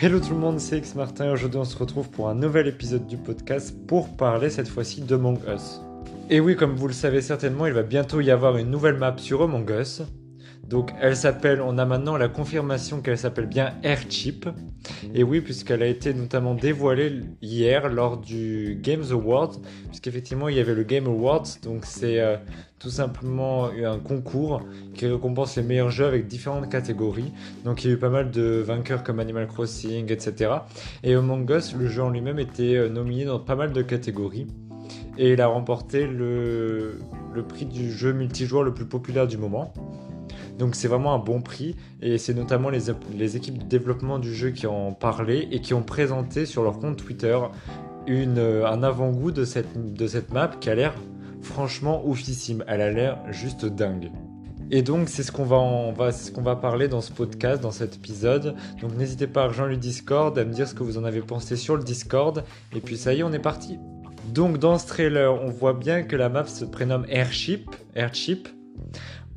Hello tout le monde, c'est X Martin et aujourd'hui on se retrouve pour un nouvel épisode du podcast pour parler cette fois-ci de Among Us. Et oui, comme vous le savez certainement, il va bientôt y avoir une nouvelle map sur Among Us. Donc elle s'appelle, on a maintenant la confirmation qu'elle s'appelle bien Airchip. Et oui, puisqu'elle a été notamment dévoilée hier lors du Games Awards, puisqu'effectivement il y avait le Game Awards, donc c'est euh, tout simplement un concours qui récompense les meilleurs jeux avec différentes catégories. Donc il y a eu pas mal de vainqueurs comme Animal Crossing, etc. Et Among Us, le jeu en lui-même était euh, nominé dans pas mal de catégories. Et il a remporté le, le prix du jeu multijoueur le plus populaire du moment. Donc c'est vraiment un bon prix et c'est notamment les, les, équipes de développement du jeu qui ont parlé et qui ont présenté sur leur compte Twitter une, euh, un avant-goût de cette, de cette map qui a l'air franchement oufissime. Elle a l'air juste dingue. Et donc c'est ce qu'on va, va, ce va parler dans ce podcast, dans cet épisode. Donc n'hésitez pas à rejoindre le Discord, à me dire ce que vous en avez pensé sur le Discord. Et puis ça y est, on est parti. Donc dans ce trailer, on voit bien que la map se prénomme Airship. Airship.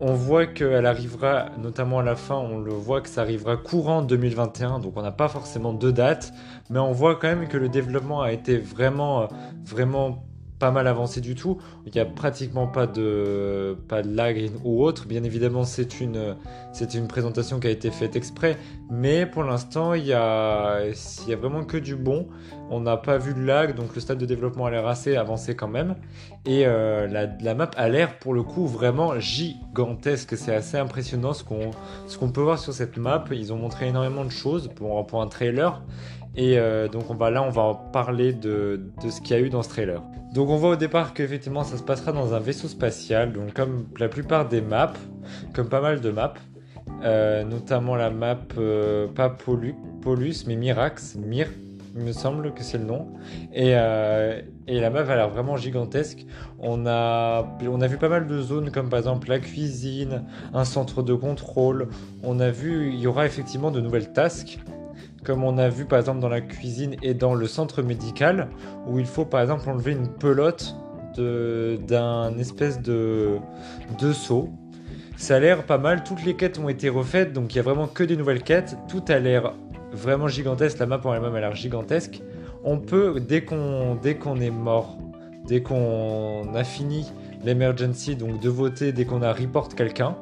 On voit qu'elle arrivera, notamment à la fin, on le voit que ça arrivera courant 2021, donc on n'a pas forcément de date, mais on voit quand même que le développement a été vraiment, vraiment pas mal avancé du tout. Il n'y a pratiquement pas de, pas de lag ou autre. Bien évidemment, c'est une, c'est une présentation qui a été faite exprès. Mais pour l'instant, il y a, y a vraiment que du bon. On n'a pas vu de lag, donc le stade de développement a l'air assez avancé quand même. Et euh, la, la, map a l'air pour le coup vraiment gigantesque. C'est assez impressionnant ce qu'on, ce qu'on peut voir sur cette map. Ils ont montré énormément de choses pour, pour un trailer. Et euh, donc on va, là, on va parler de, de ce qu'il y a eu dans ce trailer. Donc on voit au départ qu'effectivement ça se passera dans un vaisseau spatial, donc comme la plupart des maps, comme pas mal de maps, euh, notamment la map euh, pas Polus mais Mirax, Mir, il me semble que c'est le nom. Et, et, la map a l'air vraiment gigantesque. On a, on a vu pas mal de zones comme par exemple la cuisine, un centre de contrôle. On a vu, il y aura effectivement de nouvelles tasks comme on a vu par exemple dans la cuisine et dans le centre médical, où il faut par exemple enlever une pelote d'un espèce de, de seau. Ça a l'air pas mal, toutes les quêtes ont été refaites, donc il y a vraiment que des nouvelles quêtes, tout a l'air vraiment gigantesque, la map en elle-même a l'air gigantesque. On peut, dès qu'on qu'on est mort, dès qu'on a fini l'emergency, donc de voter dès qu'on a report quelqu'un,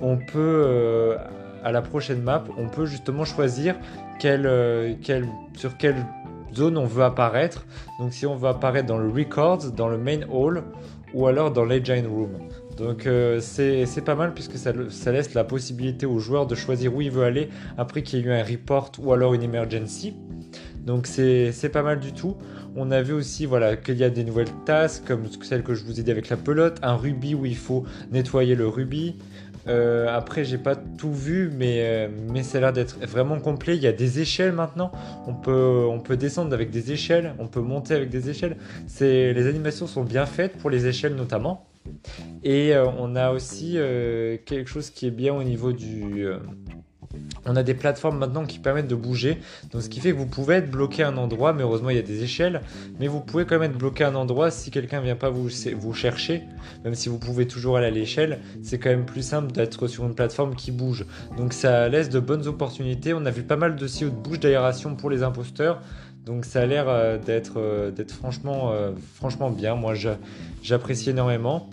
on peut... Euh, à la prochaine map, on peut justement choisir euh, sur quelle zone on veut apparaître. Donc si on veut apparaître dans le records, dans le main hall ou alors dans l'agent room. Donc euh, c'est pas mal puisque ça, ça, laisse la possibilité au joueur de choisir où il veut aller après qu'il y ait eu un report ou alors une emergency. Donc c'est pas mal du tout. On a vu aussi voilà, qu'il y a des nouvelles tasses comme celle que je vous ai dit avec la pelote, un rubis où il faut nettoyer le rubis, euh, après, j'ai pas tout vu, mais, euh, mais ça a l'air d'être vraiment complet. Il y a des échelles maintenant. On peut, on peut descendre avec des échelles, on peut monter avec des échelles. Les animations sont bien faites pour les échelles notamment. Et euh, on a aussi quelque chose qui est bien au niveau du, on a des plateformes maintenant qui permettent de bouger, donc ce qui fait que vous pouvez être bloqué à un endroit, mais heureusement il y a des échelles, mais vous pouvez quand même être bloqué à un endroit si quelqu'un vient pas vous, chercher, même si vous pouvez toujours aller à l'échelle, c'est quand même plus simple d'être sur une plateforme qui bouge. Donc ça laisse de bonnes opportunités. On a vu pas mal de sites de bouche d'aération pour les imposteurs, donc ça a l'air euh, d'être euh, euh, franchement bien. Moi j'apprécie énormément.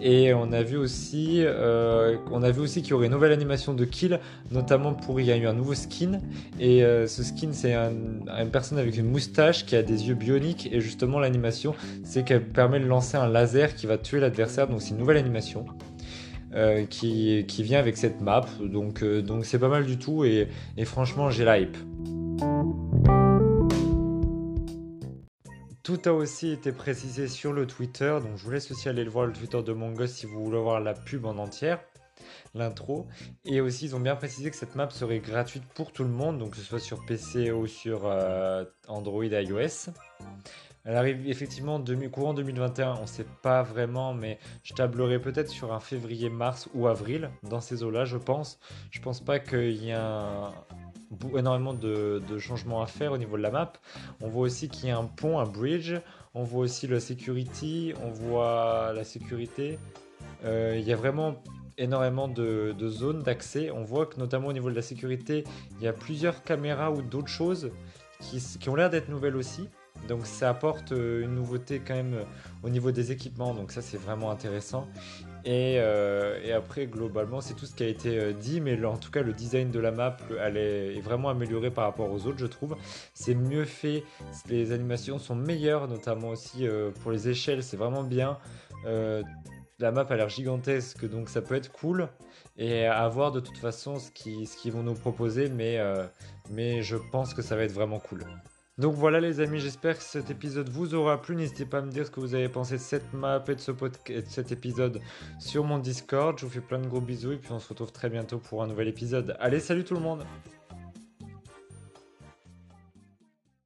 Et on a vu aussi, euh, on a vu aussi qu'il y aurait une nouvelle animation de kill, notamment pour il y a eu un nouveau skin. Et euh, ce skin, c'est une personne avec une moustache qui a des yeux bioniques. Et justement, l'animation, c'est qu'elle permet de lancer un laser qui va tuer l'adversaire. Donc c'est une nouvelle animation. Euh, qui, vient avec cette map donc c'est pas mal du tout et, et franchement j'ai la hype. Tout a aussi été précisé sur le Twitter, donc je vous laisse aussi aller le voir le Twitter de Mongos si vous voulez voir la pub en entière, l'intro. Et aussi, ils ont bien précisé que cette map serait gratuite pour tout le monde, donc que ce soit sur PC ou sur euh, Android iOS. Elle arrive effectivement courant 2021, on ne sait pas vraiment, mais je tablerai peut-être sur un février, mars ou avril, dans ces eaux-là, je pense. Je pense pas qu'il y ait un, énormément de, changements à faire au niveau de la map. On voit aussi qu'il y a un pont, un bridge. On voit aussi la security, on voit la sécurité. Euh, il y a vraiment énormément de, zones d'accès. On voit que notamment au niveau de la sécurité, il y a plusieurs caméras ou d'autres choses qui, ont l'air d'être nouvelles aussi. Donc ça apporte euh, une nouveauté quand même euh, au niveau des équipements, donc ça c'est vraiment intéressant. Et, après globalement c'est tout ce qui a été dit, mais en tout cas le design de la map elle est, vraiment amélioré par rapport aux autres je trouve. C'est mieux fait, les animations sont meilleures, notamment aussi pour les échelles, c'est vraiment bien. La map a l'air gigantesque, donc ça peut être cool. Et à voir de toute façon ce qu'ils vont nous proposer, mais, euh, mais je pense que ça va être vraiment cool. Donc voilà les amis, j'espère que cet épisode vous aura plu. N'hésitez pas à me dire ce que vous avez pensé de cette map et de, ce et de cet épisode sur mon Discord. Je vous fais plein de gros bisous et puis on se retrouve très bientôt pour un nouvel épisode. Allez, salut tout le monde